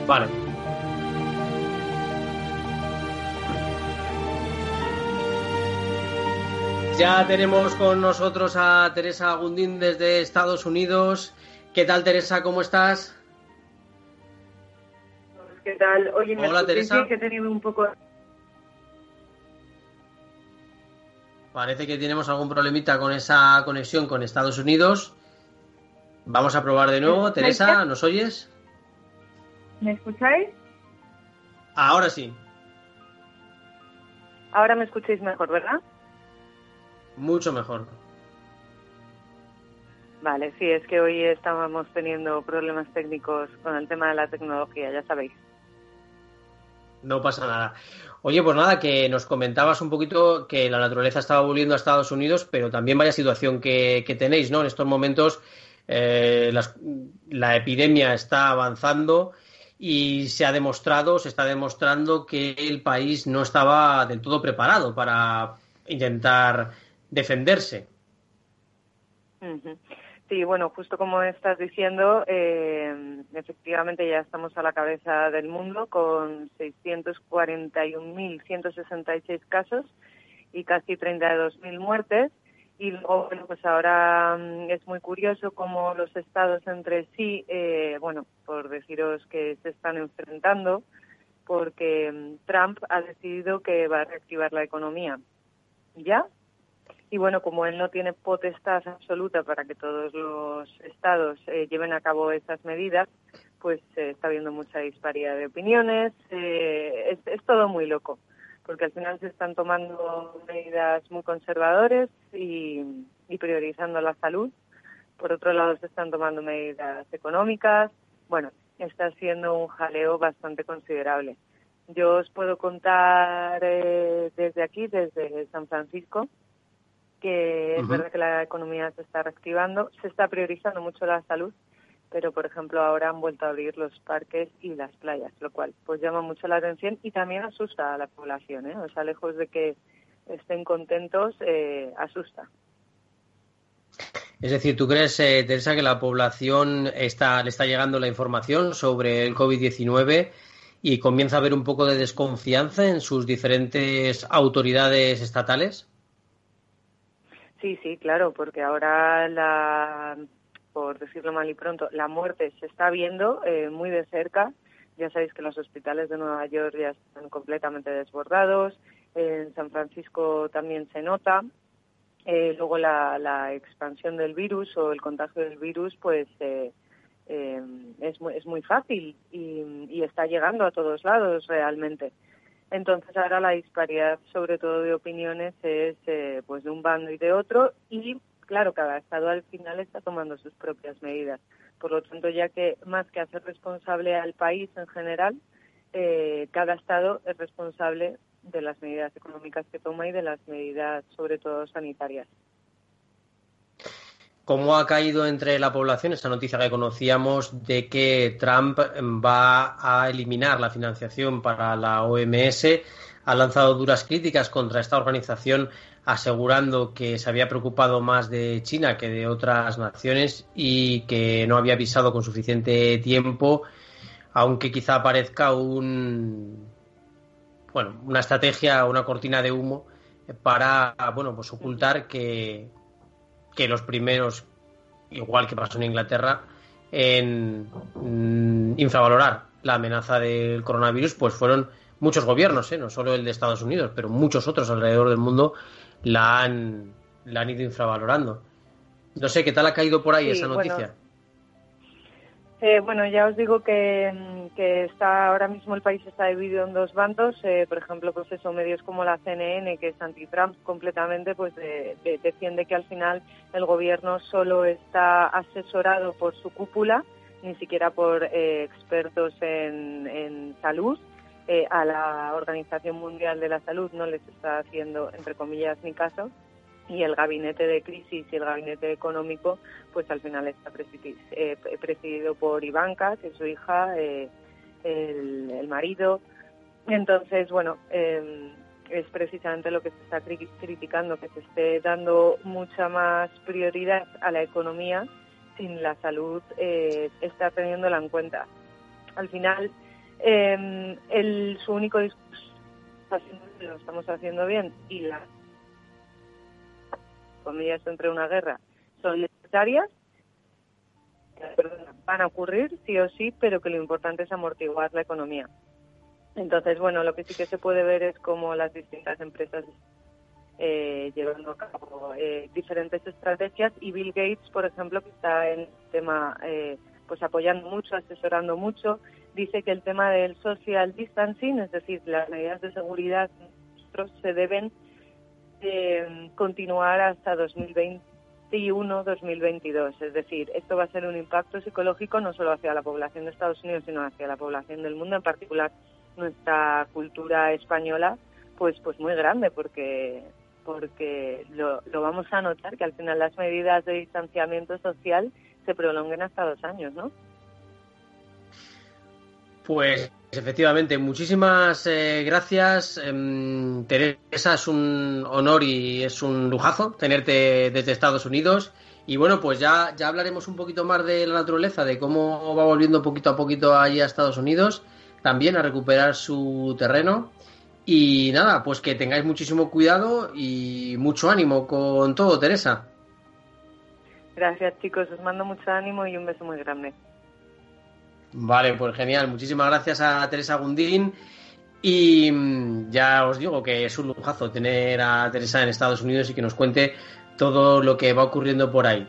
Vale. Ya tenemos con nosotros a Teresa Gundín desde Estados Unidos. ¿Qué tal, Teresa? ¿Cómo estás? ¿Qué tal? Oye, Hola, Teresa. que he tenido un poco... Parece que tenemos algún problemita con esa conexión con Estados Unidos. Vamos a probar de nuevo. Teresa, ¿nos oyes? ¿Me escucháis? Ahora sí. Ahora me escucháis mejor, ¿verdad? Mucho mejor. Vale, sí, es que hoy estábamos teniendo problemas técnicos con el tema de la tecnología, ya sabéis. No pasa nada. Oye, pues nada, que nos comentabas un poquito que la naturaleza estaba volviendo a Estados Unidos, pero también vaya situación que, tenéis, ¿no? En estos momentos eh, la epidemia está avanzando y se ha demostrado, se está demostrando que el país no estaba del todo preparado para intentar defenderse. Sí, bueno, justo como estás diciendo, eh, efectivamente ya estamos a la cabeza del mundo con 641.166 casos y casi 32.000 muertes. Y luego, bueno, pues ahora mm, es muy curioso cómo los estados entre sí, eh, bueno, por deciros que se están enfrentando, porque mm, Trump ha decidido que va a reactivar la economía. ¿Ya? Y bueno, como él no tiene potestad absoluta para que todos los estados eh, lleven a cabo esas medidas, pues está habiendo mucha disparidad de opiniones, eh, es todo muy loco. Porque al final se están tomando medidas muy conservadoras y, y priorizando la salud. Por otro lado, se están tomando medidas económicas. Bueno, está siendo un jaleo bastante considerable. Yo os puedo contar eh, desde aquí, desde San Francisco, que es verdad que la economía se está reactivando, se está priorizando mucho la salud, pero por ejemplo ahora han vuelto a abrir los parques y las playas, lo cual pues llama mucho la atención y también asusta a la población, ¿eh? o sea, lejos de que estén contentos, eh, asusta. Es decir, ¿tú crees, eh, Teresa, que la población está, le está llegando la información sobre el COVID-19 y comienza a haber un poco de desconfianza en sus diferentes autoridades estatales? Sí, sí, claro, porque ahora la, por decirlo mal y pronto, la muerte se está viendo eh, muy de cerca. Ya sabéis que los hospitales de Nueva York ya están completamente desbordados. En San Francisco también se nota. Eh, luego la, expansión del virus o el contagio del virus, pues eh, eh, es, muy, fácil y, y, está llegando a todos lados realmente. Entonces ahora la disparidad, sobre todo de opiniones, es pues de un bando y de otro y claro, cada estado al final está tomando sus propias medidas. Por lo tanto, ya que más que hacer responsable al país en general, eh, cada estado es responsable de las medidas económicas que toma y de las medidas, sobre todo sanitarias. ¿Cómo ha caído entre la población esa noticia que conocíamos de que Trump va a eliminar la financiación para la OMS? Ha lanzado duras críticas contra esta organización asegurando que se había preocupado más de China que de otras naciones y que no había avisado con suficiente tiempo, aunque quizá parezca un bueno, una estrategia, una cortina de humo para bueno, pues ocultar que, que los primeros, igual que pasó en Inglaterra, en mm, infravalorar la amenaza del coronavirus, pues fueron muchos gobiernos, ¿eh? no solo el de Estados Unidos, pero muchos otros alrededor del mundo la han, la han ido infravalorando. No sé, ¿qué tal ha caído por ahí sí, esa noticia? Bueno, eh, bueno, ya os digo que, que, está ahora mismo el país está dividido en dos bandos. Eh, por ejemplo, pues eso, medios como la CNN, que es anti-Trump completamente, pues de, de, defiende que al final el gobierno solo está asesorado por su cúpula, ni siquiera por eh, expertos en, en salud. Eh, a la Organización Mundial de la Salud no les está haciendo, entre comillas, ni caso y el gabinete de crisis y el gabinete económico, pues al final está presidido, eh, presidido por Ivanka, que es su hija, eh, el, el, marido. Entonces, bueno, eh, es precisamente lo que se está cri criticando, que se esté dando mucha más prioridad a la economía sin la salud eh, estar teniéndola en cuenta. Al final, eh, el, su único discurso lo estamos haciendo bien y la comillas entre una guerra son necesarias van a ocurrir sí o sí pero que lo importante es amortiguar la economía. Entonces bueno lo que sí que se puede ver es cómo las distintas empresas eh, llevando a cabo eh, diferentes estrategias y Bill Gates por ejemplo que está en tema eh, pues apoyando mucho asesorando mucho dice que el tema del social distancing es decir las medidas de seguridad se deben eh, continuar hasta 2021-2022. Es decir, esto va a ser un impacto psicológico no solo hacia la población de Estados Unidos, sino hacia la población del mundo, en particular nuestra cultura española, pues, pues muy grande, porque porque lo, lo vamos a notar que al final las medidas de distanciamiento social se prolonguen hasta dos años, ¿no? Pues efectivamente, muchísimas eh, gracias. Eh, Teresa, es un honor y es un lujazo tenerte desde Estados Unidos. Y bueno, pues ya, ya hablaremos un poquito más de la naturaleza, de cómo va volviendo poquito a poquito allí a Estados Unidos, también a recuperar su terreno. Y nada, pues que tengáis muchísimo cuidado y mucho ánimo con todo, Teresa. Gracias chicos, os mando mucho ánimo y un beso muy grande. Vale, pues genial. Muchísimas gracias a Teresa Gundín. Y mm, ya os digo que es un lujazo tener a Teresa en Estados Unidos y que nos cuente todo lo que va ocurriendo por ahí.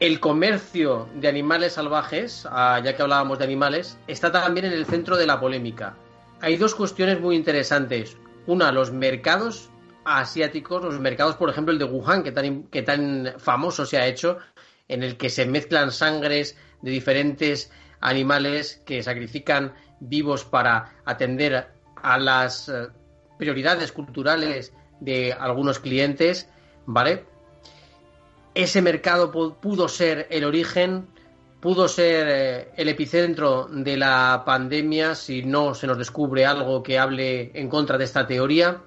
El comercio de animales salvajes, ah, ya que hablábamos de animales, está también en el centro de la polémica. Hay dos cuestiones muy interesantes. Una, los mercados asiáticos, los mercados, por ejemplo, el de Wuhan, que tan, que tan famoso se ha hecho, en el que se mezclan sangres de diferentes animales que sacrifican vivos para atender a las eh, prioridades culturales de algunos clientes, ¿vale? Ese mercado pudo ser el origen, pudo ser eh, el epicentro de la pandemia si no se nos descubre algo que hable en contra de esta teoría.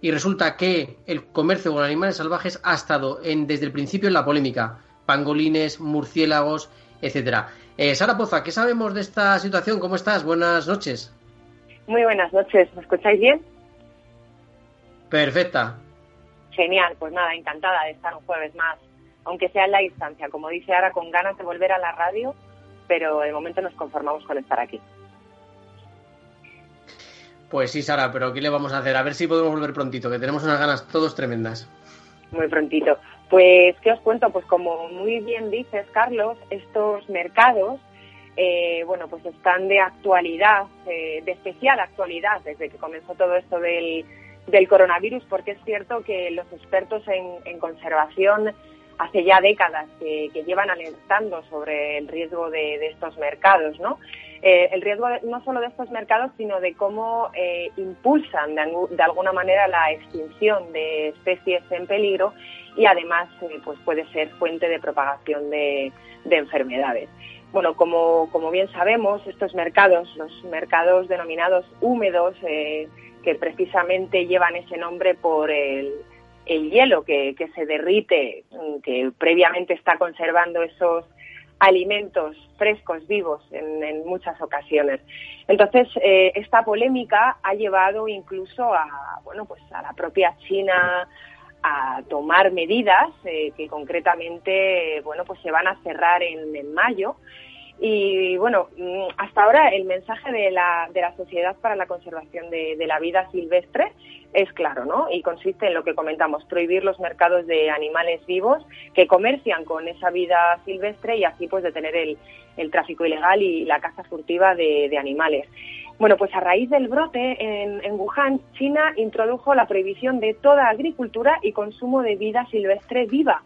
Y resulta que el comercio con animales salvajes ha estado en, desde el principio en la polémica. Pangolines, murciélagos, etcétera. Eh, Sara Poza, ¿qué sabemos de esta situación? ¿Cómo estás? Buenas noches. Muy buenas noches. ¿Me escucháis bien? Perfecta. Genial, pues nada, encantada de estar un jueves más, aunque sea en la distancia, como dice ahora, con ganas de volver a la radio, pero de momento nos conformamos con estar aquí. Pues sí, Sara, pero ¿qué le vamos a hacer? A ver si podemos volver prontito, que tenemos unas ganas todos tremendas. Muy prontito. Pues, ¿qué os cuento? Pues como muy bien dices, Carlos, estos mercados, eh, bueno, pues están de actualidad, eh, de especial actualidad desde que comenzó todo esto del del coronavirus, porque es cierto que los expertos en, conservación hace ya décadas que, llevan alertando sobre el riesgo de, estos mercados, ¿no? Eh, el riesgo no solo de estos mercados, sino de cómo eh, impulsan de, alguna manera la extinción de especies en peligro y además eh, pues puede ser fuente de propagación de, enfermedades. Bueno, como, como, bien sabemos, estos mercados, los mercados denominados húmedos, que precisamente llevan ese nombre por el, hielo que, se derrite, que previamente está conservando esos alimentos frescos, vivos, en, muchas ocasiones. Entonces, eh, esta polémica ha llevado incluso a, bueno, pues a la propia China a tomar medidas eh, que concretamente, bueno, pues se van a cerrar en, en mayo y bueno, mm, hasta ahora el mensaje de la, de la Sociedad para la Conservación de, la Vida Silvestre es claro, ¿no? Y consiste en lo que comentamos, prohibir los mercados de animales vivos que comercian con esa vida silvestre y así pues detener el, el tráfico ilegal y la caza furtiva de, de animales. Bueno, pues a raíz del brote en, en, Wuhan, China introdujo la prohibición de toda agricultura y consumo de vida silvestre viva.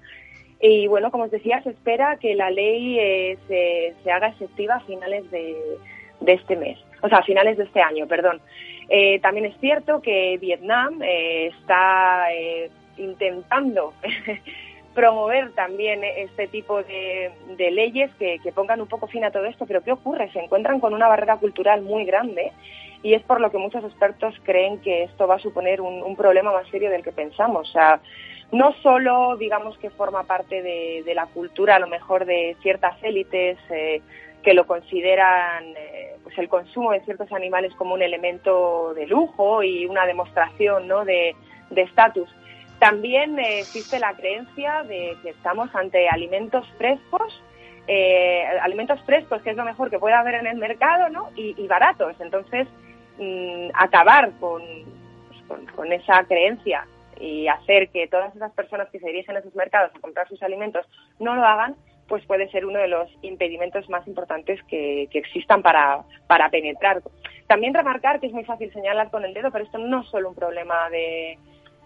Y bueno, como os decía, se espera que la ley eh, se, haga efectiva a finales de, este mes, o sea, a finales de este año, perdón. Eh, también es cierto que Vietnam eh, está intentando promover también este tipo de, leyes que, pongan un poco fin a todo esto, pero ¿qué ocurre? Se encuentran con una barrera cultural muy grande y es por lo que muchos expertos creen que esto va a suponer un, un problema más serio del que pensamos. O sea, no solo, digamos, que forma parte de, la cultura, a lo mejor de ciertas élites eh, que lo consideran eh, pues el consumo de ciertos animales como un elemento de lujo y una demostración ¿no? de estatus. También eh, existe la creencia de que estamos ante alimentos frescos, alimentos frescos, que es lo mejor que puede haber en el mercado, ¿no? y, baratos. Entonces, mm, acabar con, pues, con esa creencia y hacer que todas esas personas que se dirigen a esos mercados a comprar sus alimentos no lo hagan, pues puede ser uno de los impedimentos más importantes que, existan para penetrar. También remarcar que es muy fácil señalar con el dedo, pero esto no es solo un problema de,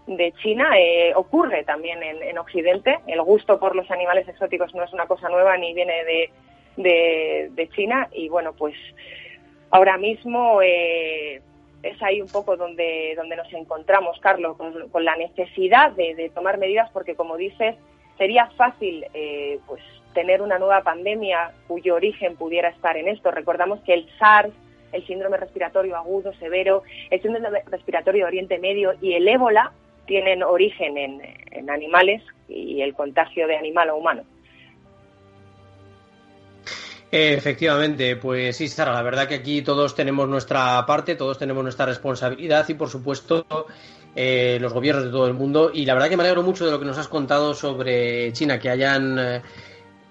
de China, eh, ocurre también en, Occidente. El gusto por los animales exóticos no es una cosa nueva ni viene de, de, de China y bueno, pues ahora mismo eh, es ahí un poco donde, donde nos encontramos, Carlos, con, la necesidad de, tomar medidas, porque como dices, sería fácil eh, pues tener una nueva pandemia cuyo origen pudiera estar en esto. Recordamos que el SARS, el síndrome respiratorio agudo severo, el síndrome respiratorio de Oriente Medio y el ébola tienen origen en, en animales y el contagio de animal a humano. Efectivamente, pues sí, Sara, la verdad que aquí todos tenemos nuestra parte, todos tenemos nuestra responsabilidad y, por supuesto, eh, los gobiernos de todo el mundo. Y la verdad que me alegro mucho de lo que nos has contado sobre China, que hayan eh,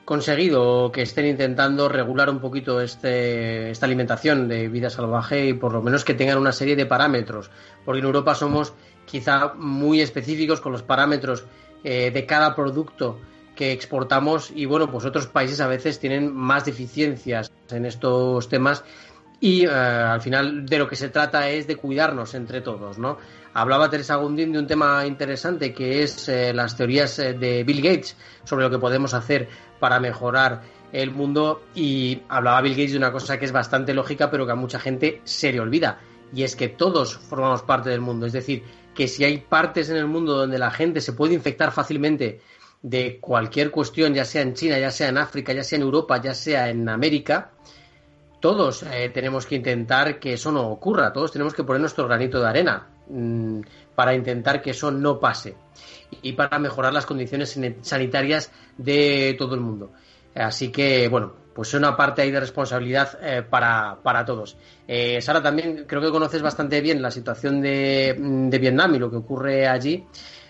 conseguido que estén intentando regular un poquito este, esta alimentación de vida salvaje y por lo menos que tengan una serie de parámetros, porque en Europa somos quizá muy específicos con los parámetros eh, de cada producto que exportamos. Y bueno, pues otros países a veces tienen más deficiencias en estos temas. Y eh, al final de lo que se trata es de cuidarnos entre todos, ¿no? Hablaba Teresa Gundín de un tema interesante que es eh, las teorías de Bill Gates sobre lo que podemos hacer para mejorar el mundo. Y hablaba Bill Gates de una cosa que es bastante lógica pero que a mucha gente se le olvida y es que todos formamos parte del mundo. Es decir, que si hay partes en el mundo donde la gente se puede infectar fácilmente de cualquier cuestión, ya sea en China, ya sea en África, ya sea en Europa, ya sea en América, todos eh, tenemos que intentar que eso no ocurra, todos tenemos que poner nuestro granito de arena mm, para intentar que eso no pase y para mejorar las condiciones sanitarias de todo el mundo. Así que, bueno, pues es una parte ahí de responsabilidad eh, para, para, todos. Eh, Sara, también creo que conoces bastante bien la situación de, de Vietnam y lo que ocurre allí.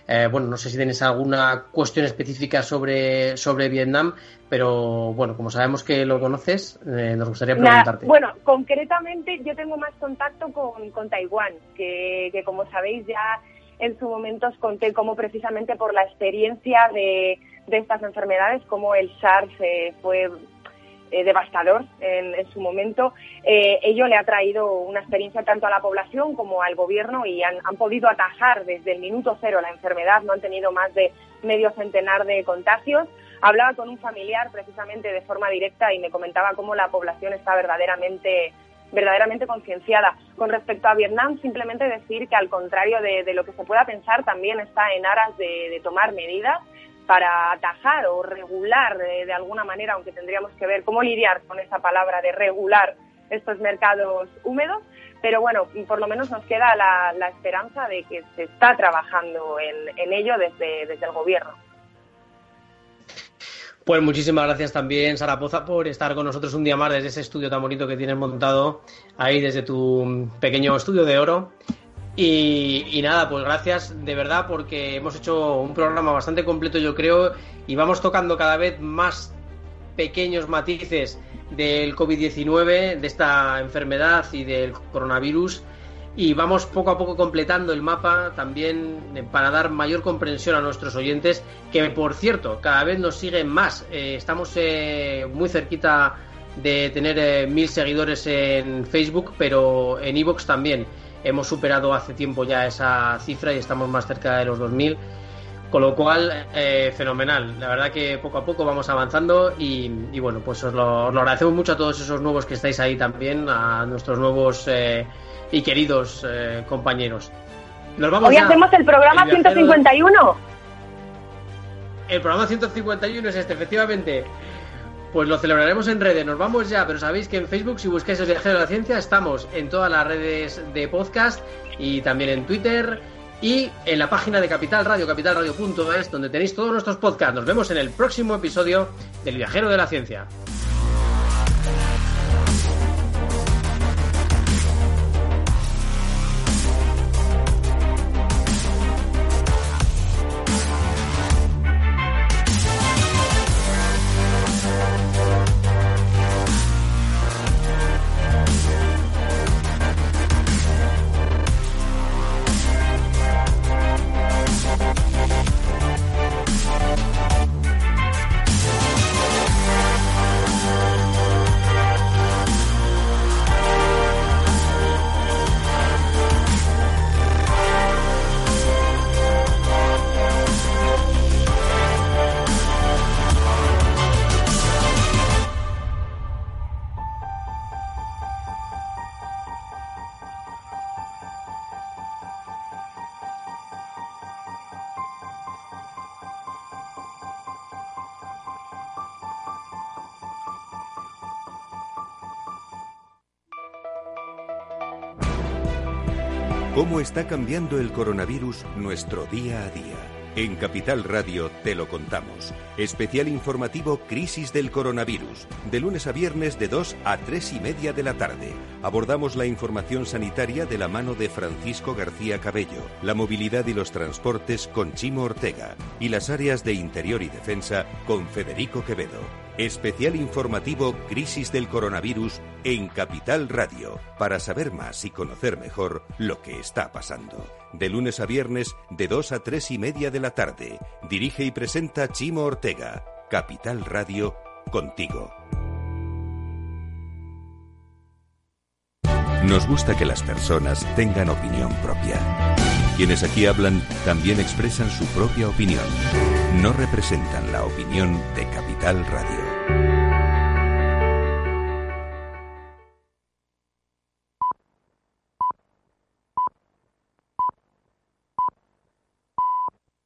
Eh, bueno, no sé si tienes alguna cuestión específica sobre, sobre Vietnam, pero bueno, como sabemos que lo conoces, eh, nos gustaría preguntarte. bueno, concretamente yo tengo más contacto con, con Taiwán, que, que como sabéis ya en su momento os conté cómo precisamente por la experiencia de, de estas enfermedades, como el SARS eh, fue eh, devastador en, su momento, eh, ello le ha traído una experiencia tanto a la población como al gobierno y han, podido atajar desde el minuto cero la enfermedad, no han tenido más de medio centenar de contagios. Hablaba con un familiar precisamente de forma directa y me comentaba cómo la población está verdaderamente verdaderamente concienciada. Con respecto a Vietnam, simplemente decir que al contrario de, lo que se pueda pensar, también está en aras de tomar medidas para atajar o regular de, alguna manera, aunque tendríamos que ver cómo lidiar con esa palabra de regular estos mercados húmedos, pero bueno, por lo menos nos queda la, esperanza de que se está trabajando en, ello desde, desde el gobierno. Pues muchísimas gracias también, Sara Poza, por estar con nosotros un día más desde ese estudio tan bonito que tienes montado ahí desde tu pequeño estudio de oro. Y, nada, pues gracias de verdad porque hemos hecho un programa bastante completo yo creo y vamos tocando cada vez más pequeños matices del COVID-19, de esta enfermedad y del coronavirus y vamos poco a poco completando el mapa también para dar mayor comprensión a nuestros oyentes que por cierto cada vez nos siguen más. Eh, estamos eh, muy cerquita de tener eh, mil seguidores en Facebook pero en Evox también. Hemos superado hace tiempo ya esa cifra y estamos más cerca de los 2.000. Con lo cual, eh, fenomenal. La verdad que poco a poco vamos avanzando y, bueno, pues os lo, agradecemos mucho a todos esos nuevos que estáis ahí también, a nuestros nuevos eh, y queridos eh, compañeros. Hoy hacemos el programa 151. El programa 151 es este, efectivamente. Pues lo celebraremos en redes, nos vamos ya, pero sabéis que en Facebook, si buscáis el viajero de la ciencia, estamos en todas las redes de podcast y también en Twitter y en la página de Capital Radio, capitalradio.es, donde tenéis todos nuestros podcasts. Nos vemos en el próximo episodio del viajero de la ciencia. ¿Cómo está cambiando el coronavirus nuestro día a día? En Capital Radio te lo contamos. Especial informativo Crisis del Coronavirus. De lunes a viernes de 2 a 3 y media de la tarde. Abordamos la información sanitaria de la mano de Francisco García Cabello, la movilidad y los transportes con Chimo Ortega y las áreas de interior y defensa con Federico Quevedo. Especial informativo Crisis del Coronavirus en Capital Radio, para saber más y conocer mejor lo que está pasando. De lunes a viernes, de 2 a 3 y media de la tarde. Dirige y presenta Chimo Ortega. Capital Radio, contigo. Nos gusta que las personas tengan opinión propia. Quienes aquí hablan también expresan su propia opinión. No representan la opinión de Capital Radio.